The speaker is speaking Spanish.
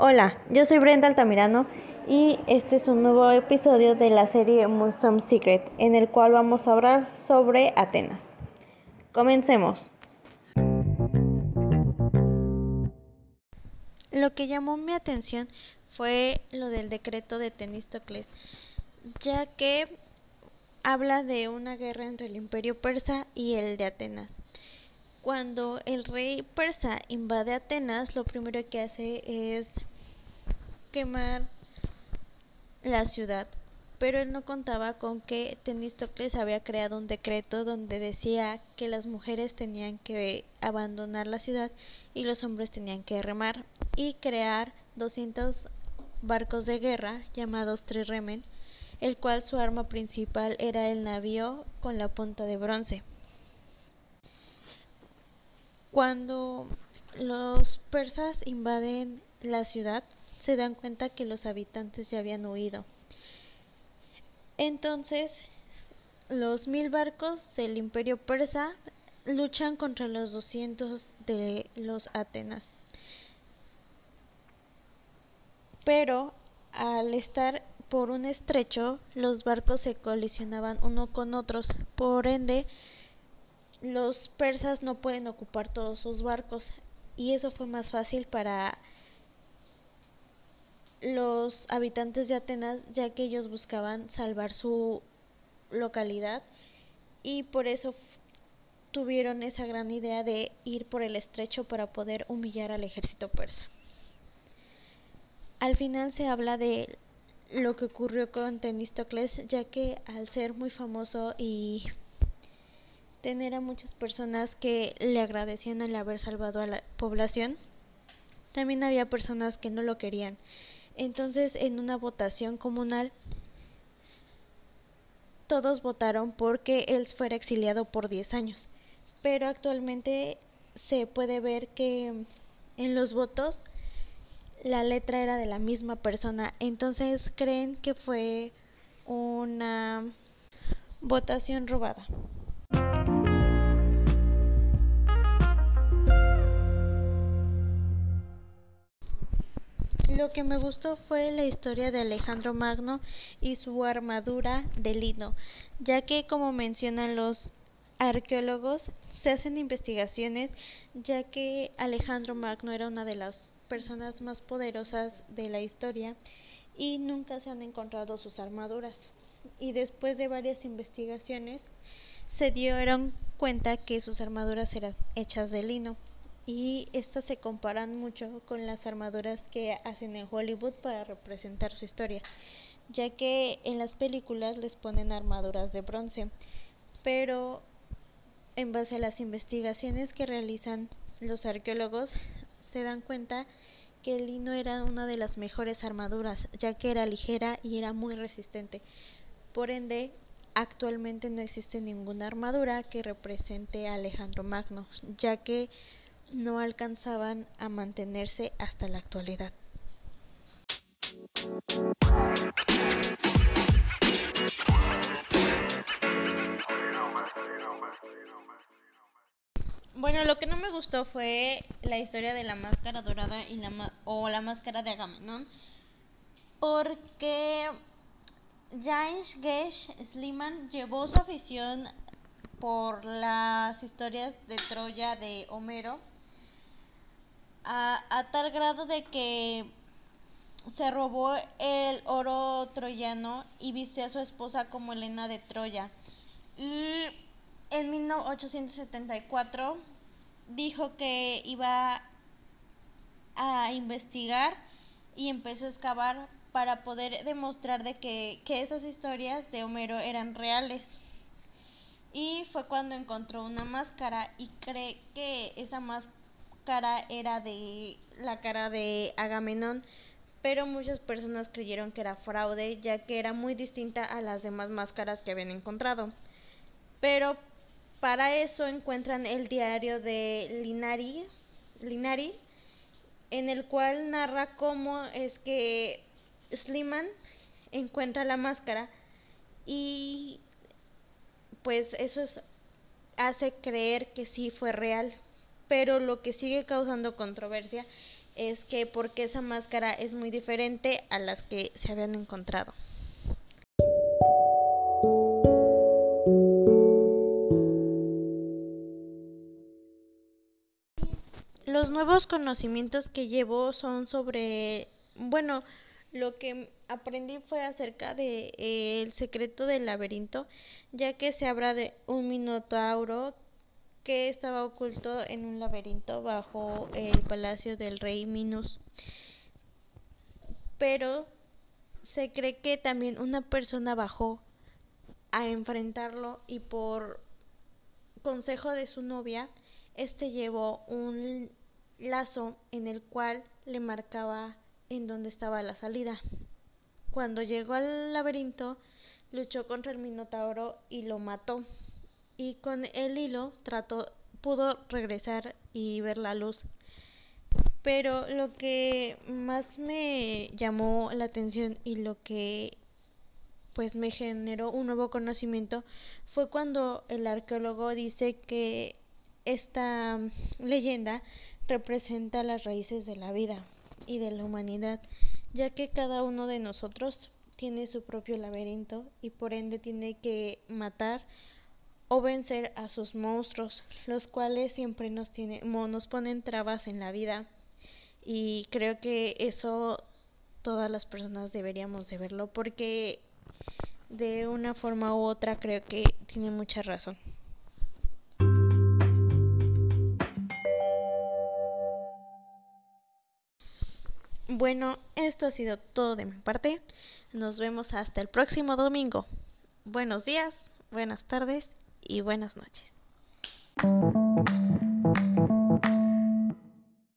Hola, yo soy Brenda Altamirano y este es un nuevo episodio de la serie Museum Secret en el cual vamos a hablar sobre Atenas. Comencemos. Lo que llamó mi atención fue lo del decreto de Temístocles, ya que habla de una guerra entre el imperio persa y el de Atenas. Cuando el rey persa invade Atenas, lo primero que hace es quemar la ciudad, pero él no contaba con que Temístocles había creado un decreto donde decía que las mujeres tenían que abandonar la ciudad y los hombres tenían que remar y crear 200 barcos de guerra llamados triremen, el cual su arma principal era el navío con la punta de bronce. Cuando los persas invaden la ciudad, se dan cuenta que los habitantes ya habían huido. Entonces, los mil barcos del imperio persa luchan contra los 200 de los Atenas. Pero al estar por un estrecho, los barcos se colisionaban uno con otros. Por ende, los persas no pueden ocupar todos sus barcos. Y eso fue más fácil para los habitantes de Atenas, ya que ellos buscaban salvar su localidad y por eso tuvieron esa gran idea de ir por el estrecho para poder humillar al ejército persa. Al final se habla de lo que ocurrió con Temístocles, ya que al ser muy famoso y tener a muchas personas que le agradecían al haber salvado a la población, también había personas que no lo querían entonces, en una votación comunal, todos votaron porque él fuera exiliado por 10 años. Pero actualmente se puede ver que en los votos la letra era de la misma persona. Entonces creen que fue una votación robada. Lo que me gustó fue la historia de Alejandro Magno y su armadura de lino, ya que como mencionan los arqueólogos, se hacen investigaciones ya que Alejandro Magno era una de las personas más poderosas de la historia y nunca se han encontrado sus armaduras. Y después de varias investigaciones se dieron cuenta que sus armaduras eran hechas de lino y estas se comparan mucho con las armaduras que hacen en Hollywood para representar su historia, ya que en las películas les ponen armaduras de bronce, pero en base a las investigaciones que realizan los arqueólogos se dan cuenta que el lino era una de las mejores armaduras, ya que era ligera y era muy resistente. Por ende, actualmente no existe ninguna armadura que represente a Alejandro Magno, ya que no alcanzaban a mantenerse hasta la actualidad. Bueno, lo que no me gustó fue la historia de la máscara dorada y la o la máscara de Agamenón, porque James Gesh Sliman llevó su afición por las historias de Troya de Homero a, tal grado de que se robó el oro troyano y vistió a su esposa como Elena de Troya. Y en 1874 dijo que iba a investigar y empezó a excavar para poder demostrar de que, que esas historias de Homero eran reales. Y fue cuando encontró una máscara y cree que esa máscara cara era de la cara de Agamenón, pero muchas personas creyeron que era fraude, ya que era muy distinta a las demás máscaras que habían encontrado. Pero para eso encuentran el diario de Linari, Linari en el cual narra cómo es que Sliman encuentra la máscara y pues eso hace creer que sí fue real pero lo que sigue causando controversia es que porque esa máscara es muy diferente a las que se habían encontrado. Los nuevos conocimientos que llevo son sobre, bueno, lo que aprendí fue acerca de eh, el secreto del laberinto, ya que se habla de un minotauro que estaba oculto en un laberinto bajo el palacio del rey Minos. Pero se cree que también una persona bajó a enfrentarlo y por consejo de su novia, este llevó un lazo en el cual le marcaba en dónde estaba la salida. Cuando llegó al laberinto, luchó contra el Minotauro y lo mató. Y con el hilo trató, pudo regresar y ver la luz. Pero lo que más me llamó la atención y lo que pues me generó un nuevo conocimiento fue cuando el arqueólogo dice que esta leyenda representa las raíces de la vida y de la humanidad, ya que cada uno de nosotros tiene su propio laberinto y por ende tiene que matar o vencer a sus monstruos, los cuales siempre nos, tiene, nos ponen trabas en la vida. Y creo que eso todas las personas deberíamos de verlo porque de una forma u otra creo que tiene mucha razón. Bueno, esto ha sido todo de mi parte. Nos vemos hasta el próximo domingo. Buenos días, buenas tardes y buenas noches.